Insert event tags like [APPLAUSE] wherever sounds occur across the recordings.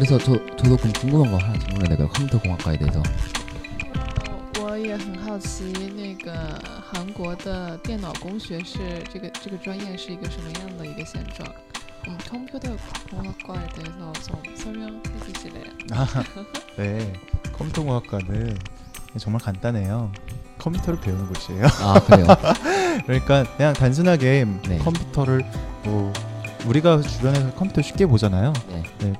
그래서 저 저도 좀 궁금한 거 하나 질문해요. 컴퓨터 공학과에 대해서. 我也很好奇，那个韩国的电脑工学是这个这个专业是一个什么样的一个现状？ 음, 컴퓨터 공학과에 대해서 [LAUGHS] 좀 설명해 주실래요? 아, 네. 컴퓨터 공학과는 정말 간단해요. 컴퓨터를 배우는 곳이에요. 아 그래요. [LAUGHS] 그러니까 그냥 단순하게 네. 컴퓨터를 뭐 우리가 주변에서 컴퓨터 쉽게 보잖아요. 네.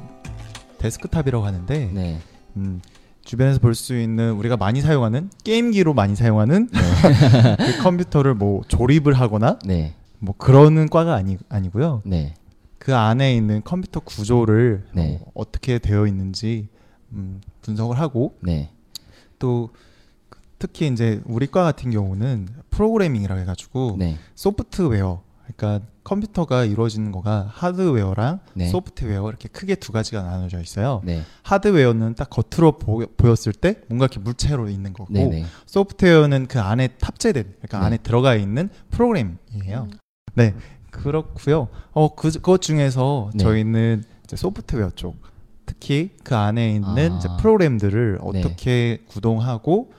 데스크탑이라고 하는데 네. 음, 주변에서 볼 수 있는 우리가 많이 사용하는 게임기로 많이 사용하는 네. [LAUGHS] 그 컴퓨터를 뭐 조립을 하거나 네. 뭐 그러는 과가 아니 아니고요. 네. 그 안에 있는 컴퓨터 구조를 네. 어, 어떻게 되어 있는지 음, 분석을 하고 네. 또 특히 이제 우리 과 같은 경우는 프로그래밍이라고 해가지고 네. 소프트웨어 그러니까 컴퓨터가 이루어지는 거가 하드웨어랑 네. 소프트웨어 이렇게 크게 두 가지가 나눠져 있어요. 네. 하드웨어는 딱 겉으로 보, 보였을 때 뭔가 이렇게 물체로 있는 거고 네. 네. 소프트웨어는 그 안에 탑재된 그러니까 네. 안에 들어가 있는 프로그램이에요. 음. 네 그렇고요. 어 그 그것 중에서 네. 저희는 이제 소프트웨어 쪽 특히 그 안에 있는 아. 이제 프로그램들을 네. 어떻게 구동하고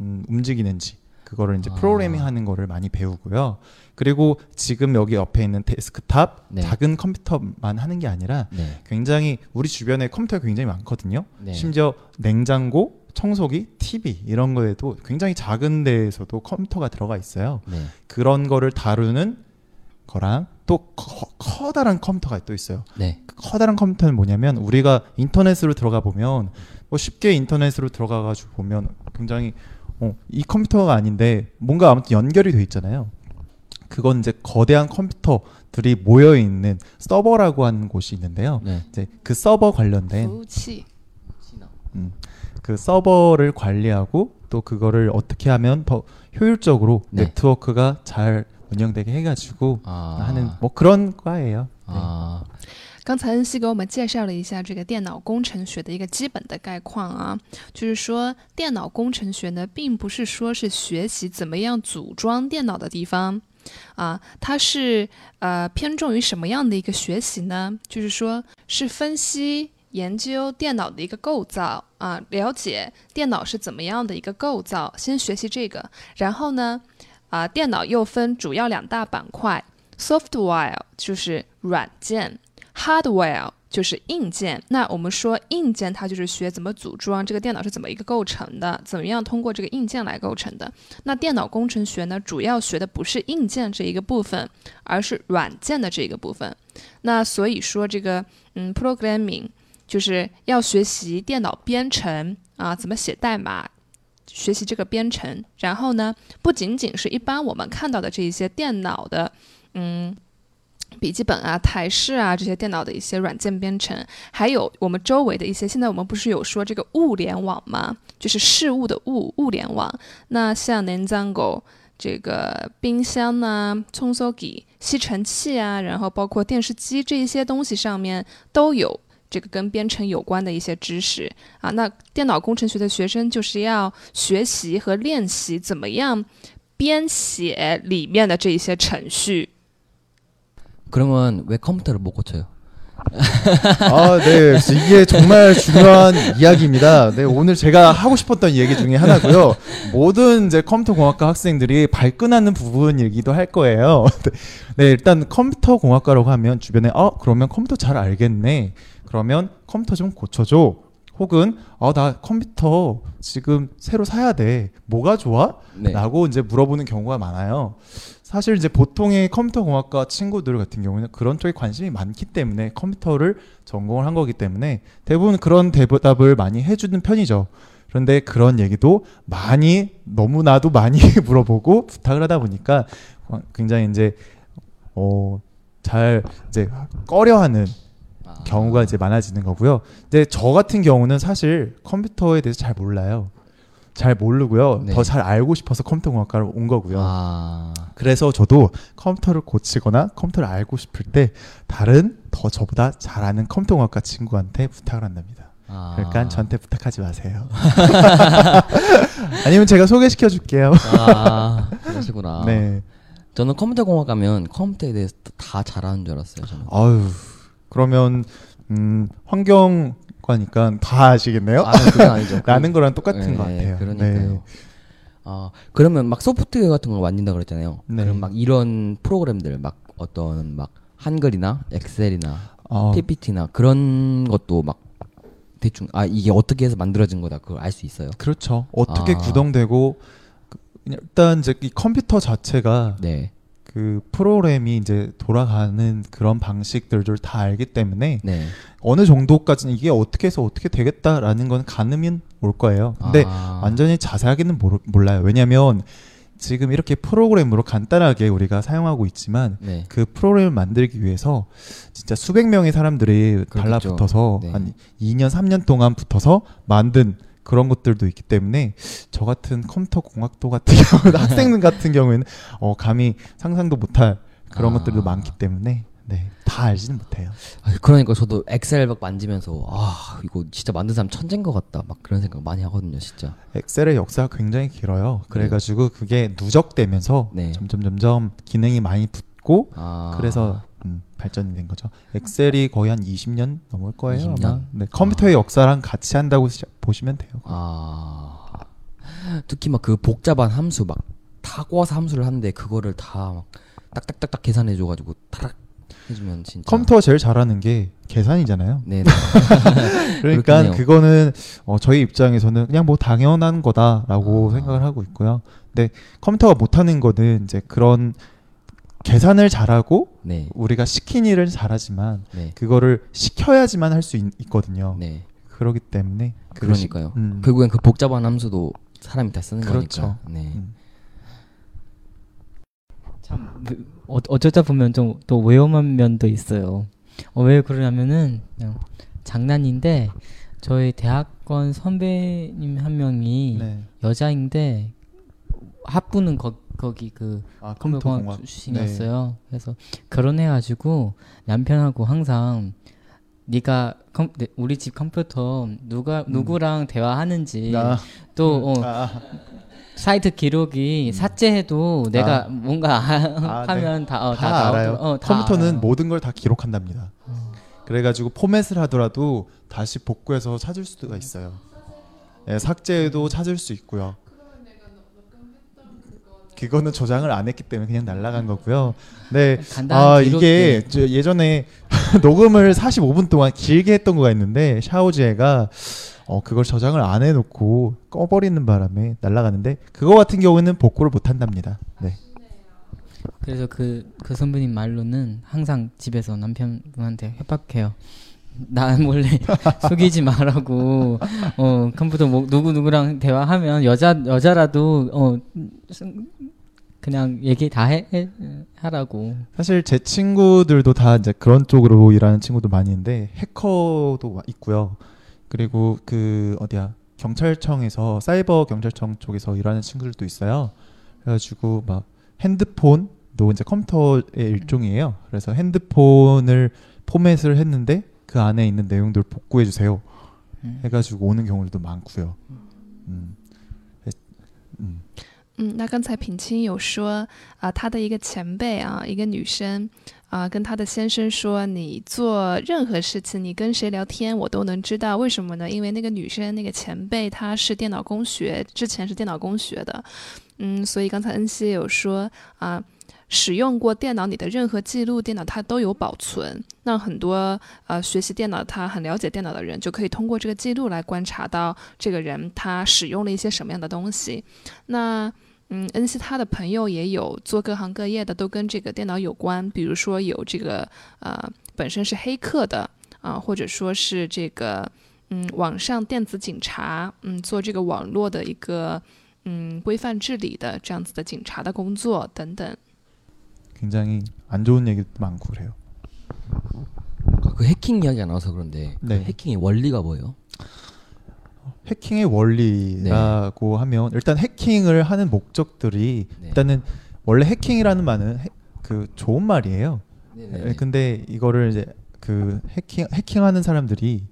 음, 움직이는지 그거를 이제 아. 프로그래밍 하는 거를 많이 배우고요. 그리고 지금 여기 옆에 있는 데스크탑 네. 작은 컴퓨터만 하는 게 아니라 네. 굉장히 우리 주변에 컴퓨터가 굉장히 많거든요. 네. 심지어 냉장고, 청소기, TV 이런 거에도 굉장히 작은 데에서도 컴퓨터가 들어가 있어요. 네. 그런 거를 다루는 거랑 또 커, 커다란 컴퓨터가 또 있어요. 네. 그 커다란 컴퓨터는 뭐냐면 우리가 인터넷으로 들어가 보면 뭐 쉽게 인터넷으로 들어가 가지고 보면 굉장히 어, 이 컴퓨터가 아닌데 뭔가 아무튼 연결이 돼 있잖아요. 그건 이제 거대한 컴퓨터들이 모여 있는 서버라고 하는 곳이 있는데요. 네. 이제 그 서버 관련된 服务器 음, 그 서버를 관리하고 또 그거를 어떻게 하면 더 효율적으로 네. 네트워크가 잘 운영되게 해가지고 아. 하는 뭐 그런 과예요. 네. 啊。 刚才恩熙给我们介绍了一下这个电脑工程学的一个基本的概况啊，就是说电脑工程学呢，并不是说是学习怎么样组装电脑的地方啊，它是呃偏重于什么样的一个学习呢？就是说是分析。研究电脑的一个构造啊，了解电脑是怎么样的一个构造，先学习这个，然后呢，啊，电脑又分主要两大板块，software 就是软件，hardware 就是硬件。那我们说硬件，它就是学怎么组装这个电脑是怎么一个构成的，怎么样通过这个硬件来构成的。那电脑工程学呢，主要学的不是硬件这一个部分，而是软件的这一个部分。那所以说这个嗯，programming 就是要学习电脑编程啊，怎么写代码。学习这个编程，然后呢，不仅仅是一般我们看到的这一些电脑的，嗯，笔记本啊、台式啊这些电脑的一些软件编程，还有我们周围的一些，现在我们不是有说这个物联网吗？就是事物的物物联网。那像 Nenzango 这个冰箱呢、冲搜机、吸尘器啊，然后包括电视机这一些东西上面都有。这个跟编程有关的一些知识啊，那电脑工程学的学生就是要学习和练习怎么样编写里面的这一些程序。 그러면 왜 컴퓨터를 못 고쳐요? 아, 네. 이게 정말 중요한 이야기입니다. 네, 오늘 제가 하고 싶었던 얘기 중에 하나고요. 모든 이제 컴퓨터 공학과 학생들이 발끈하는 부분이기도 할 거예요. [LAUGHS] 네, 일단 컴퓨터 공학과라고 하면 주변에 어, 그러면 컴퓨터 잘 알겠네. 그러면 컴퓨터 좀 고쳐줘. 혹은 어, 나 컴퓨터 지금 새로 사야 돼. 뭐가 좋아? 네. 라고 이제 물어보는 경우가 많아요. 사실 이제 보통의 컴퓨터 공학과 친구들 같은 경우는 그런 쪽에 관심이 많기 때문에 컴퓨터를 전공을 한 거기 때문에 대부분 그런 대답을 많이 해주는 편이죠. 그런데 그런 얘기도 많이 너무나도 많이 [LAUGHS] 물어보고 부탁을 하다 보니까 굉장히 이제 어 잘 이제 꺼려하는 아. 경우가 이제 많아지는 거고요. 근데 저 같은 경우는 사실 컴퓨터에 대해서 잘 몰라요. 잘 모르고요. 네. 더 잘 알고 싶어서 컴퓨터 공학과로 온 거고요. 아. 그래서 저도 컴퓨터를 고치거나 컴퓨터를 알고 싶을 때 다른 더 저보다 잘 아는 컴퓨터 공학과 친구한테 부탁을 한답니다. 아. 그러니까 저한테 부탁하지 마세요. [LAUGHS] 아니면 제가 소개시켜 줄게요. 아, 그러시구나. 네. 저는 컴퓨터 공학 가면 컴퓨터에 대해서 다 잘하는 줄 알았어요. 저는. 아유. 그러면 음, 환경 거니까 다 아시겠네요. 아, 그건 아니죠. [LAUGHS] 라는 거랑 똑같은 네, 것 같아요. 그러니까요. 네. 아 그러면 막 소프트웨어 같은 걸 만든다 그랬잖아요. 네. 그럼 막 이런 프로그램들 막 어떤 막 한글이나 엑셀이나 어, PPT나 그런 것도 막 대충 아 이게 어떻게 해서 만들어진 거다 그걸 알 수 있어요. 그렇죠. 어떻게 아. 구동되고 그- 일단 이제 이 컴퓨터 자체가 네, 그 프로그램이 이제 돌아가는 그런 방식들을 다 알기 때문에 네. 어느 정도까지는 이게 어떻게 해서 어떻게 되겠다라는 건 가늠은 올 거예요. 근데 아, 완전히 자세하게는 모르, 몰라요. 왜냐하면 지금 이렇게 프로그램으로 간단하게 우리가 사용하고 있지만 네. 그 프로그램을 만들기 위해서 진짜 수백 명의 사람들이 그렇겠죠. 달라붙어서 네. 한 2년 3년 동안 붙어서 만든 그런 것들도 있기 때문에 저 같은 컴퓨터 공학도 같은 [LAUGHS] 경우 학생 같은 경우에는 어 감히 상상도 못할 그런 아. 것들도 많기 때문에 네, 다 알지는 못해요. 아, 그러니까 저도 엑셀 막 만지면서 아 이거 진짜 만든 사람 천재인 것 같다 막 그런 생각 많이 하거든요 진짜. 엑셀의 역사가 굉장히 길어요. 그래가지고 그게 누적되면서 네. 점점 점점 기능이 많이 붙고 아 그래서 음, 발전이 된 거죠. 엑셀이 거의 한 20년 넘을 거예요. 20년? 아마. 네, 컴퓨터의 역사랑 같이 한다고 시- 보시면 돼요. 아 특히 막 그 복잡한 함수 막다 꼬아서 함수를 하는데 그거를 다 막 딱딱딱딱 계산해줘가지고 타락 해주면 진짜 컴퓨터가 제일 잘하는 게 계산이잖아요. 네, 네. [LAUGHS] [LAUGHS] 그러니까 그렇겠네요. 그거는 어, 저희 입장에서는 그냥 뭐 당연한 거다라고 아. 생각을 하고 있고요. 근데 컴퓨터가 못하는 거는 이제 그런 계산을 잘하고 네, 우리가 시킨 일을 잘하지만 네, 그거를 시켜야지만 할 수 있거든요. 네. 그렇기 때문에 그러니까요. 음. 결국엔 그 복잡한 함수도 사람이 다 쓰는 그렇죠. 거니까. 네. 음. 참 어, 어쩌다 보면 좀또 위험한 면도 있어요. 어, 왜 그러냐면은 그냥 장난인데 저희 대학원 선배님 한 명이 네. 여자인데 학부는 거, 거기 그 아, 컴퓨터공학. 출신이었어요. 그래서 결혼해가지고 남편하고 항상 네가 컴, 네, 우리 집 컴퓨터 누가 누구랑 대화하는지 네. 아, 또 어, 아, 사이트 기록이 삭제해도 내가 뭔가 아, 하면 다, 어, 다, 다, 알아요. 어, 다 컴퓨터는 알아요. 모든 걸 다 기록한답니다. 그래가지고 포맷을 하더라도 다시 복구해서 찾을 수가 있어요. 예, 삭제해도 찾을 수 있고요. 그거는 저장을 안 했기 때문에 그냥 날라간 거고요. 네, 간단한 아. 이게 저 예전에 [LAUGHS] 녹음을 45분 동안 길게 했던 거가 있는데 샤오지에가 어 그걸 저장을 안 해놓고 꺼버리는 바람에 날라가는데 그거 같은 경우에는 복구를 못 한답니다. 네. 그래서 그, 그 선배님 말로는 항상 집에서 남편분한테 협박해요. 나 몰래 [LAUGHS] 속이지 말라고 어 컴퓨터 뭐 누구 누구랑 대화하면 여자 여자라도 어 그냥 얘기 다 해, 해 하라고 사실 제 친구들도 다 이제 그런 쪽으로 일하는 친구도 많이 있는데 해커도 와- 있고요. 그리고 그 어디야 경찰청에서 사이버 경찰청 쪽에서 일하는 친구들도 있어요. 그래가지고 막 핸드폰도 이제 컴퓨터의 일종이에요. 그래서 핸드폰을 포맷을 했는데 그 안에 있는 내용들 복구해 주세요. 음. 해가지고 오는 경우들도 많고요. 음. 음. 嗯，那刚才品清有说啊、他的一个前辈啊，一个女生啊、跟她的先生说，你做任何事情，你跟谁聊天，我都能知道。为什么呢？因为那个女生那个前辈她是电脑工学，之前是电脑工学的，嗯，所以刚才恩熙也有说啊。使用过电脑，里的任何记录，电脑它都有保存。那很多呃学习电脑，他很了解电脑的人，就可以通过这个记录来观察到这个人他使用了一些什么样的东西。那嗯，恩熙他的朋友也有做各行各业的，都跟这个电脑有关，比如说有这个呃本身是黑客的啊、或者说是这个嗯网上电子警察，嗯做这个网络的一个 嗯规范治理的这样子的警察的工作等等。 굉장히 안 좋은 얘기도 많고 그래요. 아까 그 해킹 이야기가 나와서 그런데 그 네. 해킹의 원리가 뭐예요? 해킹의 원리라고 하면 일단 해킹을 하는 목적들이 네. 일단은 원래 해킹이라는 말은 해- 그 좋은 말이에요. 네네. 예, 근데 이거를 이제 그 해킹 해킹하는 사람들이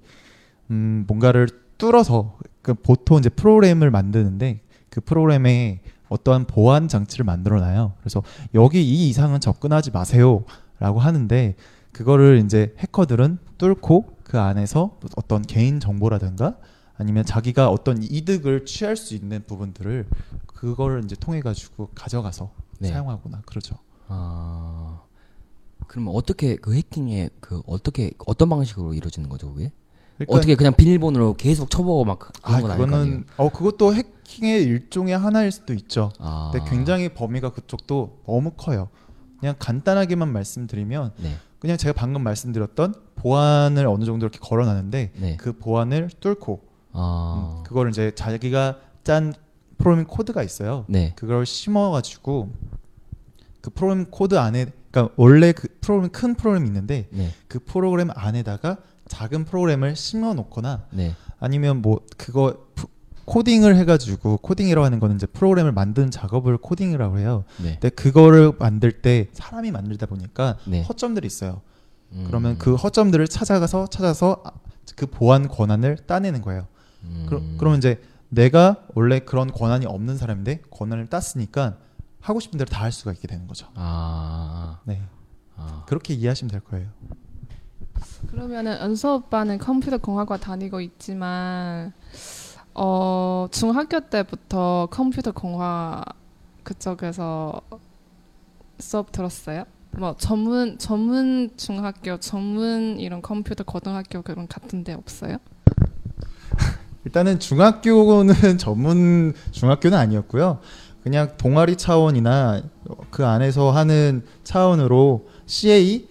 음 뭔가를 뚫어서 그 보통 이제 프로그램을 만드는데 그 프로그램에 어떠한 보안 장치를 만들어 놔요. 그래서 여기 이 이상은 접근하지 마세요라고 하는데 그거를 이제 해커들은 뚫고 그 안에서 어떤 개인 정보라든가 아니면 자기가 어떤 이득을 취할 수 있는 부분들을 그거를 이제 통해 가지고 가져가서 네. 사용하거나 그러죠. 아 그러면 어떻게 그 해킹에 그 어떻게 어떤 방식으로 이루어지는 거죠 그게? 그러니까 어떻게 그냥 비밀번호로 계속 쳐보고 막 그런 아 건 아닐 거 아니에요? 그거는 어 그것도 해킹의 일종의 하나일 수도 있죠. 아. 근데 굉장히 범위가 그쪽도 너무 커요. 그냥 간단하게만 말씀드리면 네. 그냥 제가 방금 말씀드렸던 보안을 어느 정도 이렇게 걸어놨는데 네. 그 보안을 뚫고 아. 음, 그거를 이제 자기가 짠 프로그램 코드가 있어요. 네. 그걸 심어가지고 그 프로그램 코드 안에 그러니까 원래 그 프로그램 큰 프로그램이 있는데 네. 그 프로그램 안에다가 작은 프로그램을 심어 놓거나 네. 아니면 뭐 그거 프- 코딩을 해가지고 코딩이라고 하는 거는 이제 프로그램을 만드는 작업을 코딩이라고 해요. 네. 근데 그거를 만들 때 사람이 만들다 보니까 네. 허점들이 있어요. 음. 그러면 그 허점들을 찾아가서 찾아서 아, 그 보안 권한을 따내는 거예요. 음. 그러, 그러면 이제 내가 원래 그런 권한이 없는 사람인데 권한을 땄으니까 하고 싶은 대로 다 할 수가 있게 되는 거죠. 아. 네. 아. 그렇게 이해하시면 될 거예요. 그러면은 은서 오빠는 컴퓨터 공학과 다니고 있지만 어 중학교 때부터 컴퓨터 공학 그쪽에서 수업 들었어요? 뭐 전문 전문 중학교 전문 이런 컴퓨터 고등학교 그런 같은데 없어요? 일단은 중학교는 [LAUGHS] 전문 중학교는 아니었고요. 그냥 동아리 차원이나 그 안에서 하는 차원으로 CA,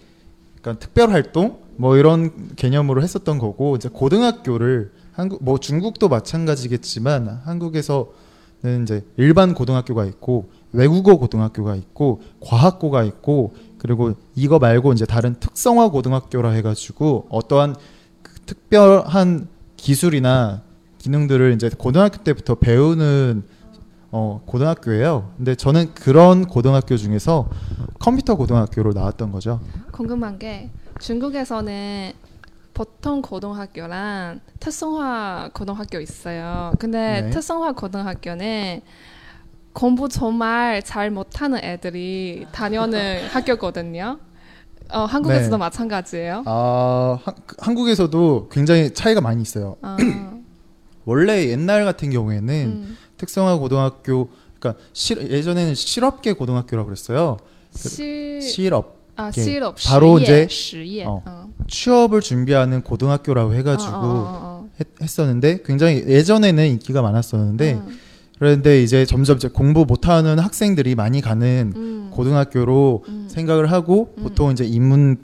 그러니까 특별 활동 뭐 이런 개념으로 했었던 거고 이제 고등학교를 한국 뭐 중국도 마찬가지겠지만 한국에서는 이제 일반 고등학교가 있고 외국어 고등학교가 있고 과학고가 있고 그리고 이거 말고 이제 다른 특성화 고등학교라 해가지고 어떠한 그 특별한 기술이나 기능들을 이제 고등학교 때부터 배우는 어, 고등학교예요. 근데 저는 그런 고등학교 중에서 컴퓨터 고등학교로 나왔던 거죠. 궁금한 게 중국에서는 보통 고등학교랑 특성화 고등학교 있어요. 근데 네. 특성화 고등학교는 공부 정말 잘 못하는 애들이 다녀는 [LAUGHS] 학교거든요. 어, 한국에서도 네. 마찬가지예요. 아, 한, 한국에서도 굉장히 차이가 많이 있어요. 아, [CLEARS THROAT] 원래 옛날 같은 경우에는 음. 특성화 고등학교 그러니까 실, 예전에는 실업계 고등학교라고 그랬어요. 실, 실업 아, 실업, 바로 예, 이제 시예. 어, 어, 취업을 준비하는 고등학교라고 해가지고 어, 어, 어, 어. 어. 했, 었는데 굉장히 예전에는 인기가 많았었는데 음, 그런데 이제 점점 이제 공부 못하는 학생들이 많이 가는 음, 고등학교로 음. 생각을 하고 음. 보통 이제 인문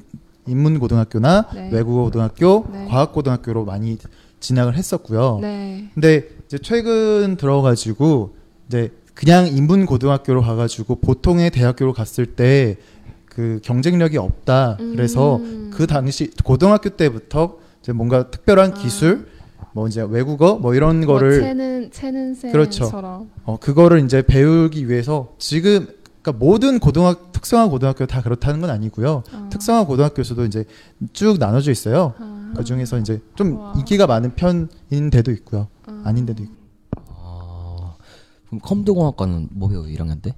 인문 고등학교나 네. 외국어 고등학교, 네. 과학 고등학교로 많이 진학을 했었고요. 네. 근데 이제 최근 들어가지고 이제 그냥 인문 고등학교로 가가지고 보통의 대학교로 갔을 때 그 경쟁력이 없다. 그래서 음. 그 당시 고등학교 때부터 이제 뭔가 특별한 아. 기술, 뭐 이제 외국어 뭐 이런 뭐 거를 채는 채는 그렇죠. 쌤처럼. 어 그거를 이제 배우기 위해서 지금 그러니까 모든 고등학 특성화 고등학교 다 그렇다는 건 아니고요. 어. 특성화 고등학교에서도 이제 쭉 나눠져 있어요. 아. 그 중에서 이제 좀 와. 인기가 많은 편인 데도 있고요. 아. 아닌 데도 있고. 아. 그럼 컴퓨터공학과는 뭐 배워요 1학년 때?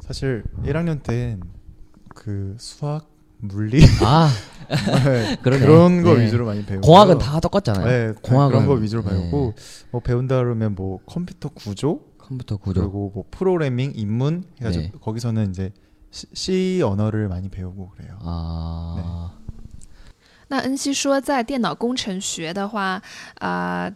사실 1학년 땐 그 수학, 물리 아 [LAUGHS] 네, 그러네. 그런 거 네. 위주로 많이 배우고 공학은 다 똑같잖아요. 네, 공학은 그런 거 위주로 네. 배우고 뭐 배운다 그러면 뭐 컴퓨터 구조 컴퓨터 구조. 그리고 뭐 프로그래밍, 인문 해가지고 네. 거기서는 이제 C, C 언어를 많이 배우고 그래요. 아 那恩熙说，在电脑工程学的话，啊、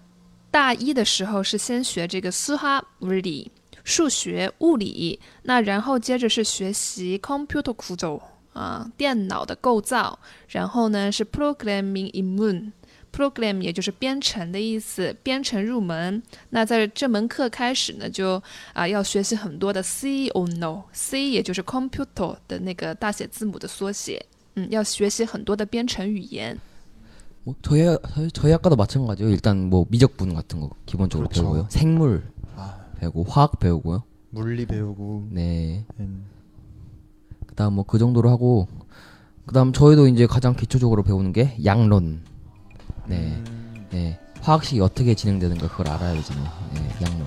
大一的时候是先学这个斯哈物理、 数学、物理，那然后接着是学习 computer 苦走啊，电脑的构造，然后呢是 programming immune。program 也就是编程的意思，编程入门。那在这门课开始呢，就啊、要学习很多的 C or no，C 也就是 computer 的那个大写字母的缩写。嗯，要学习很多的编程语言。 뭐 저희 저희, 저희 학과도 마찬가지예요. 일단 뭐 미적분 같은 거 기본적으로 그렇죠. 배우고요. 생물 아, 배우고 화학 배우고요. 물리 배우고 네. 음, 그다음 뭐 그 정도로 하고 그다음 저희도 이제 가장 기초적으로 배우는 게 양론. 네. 음, 네. 화학식이 어떻게 진행되는가 그걸 알아야지. 네. 양론.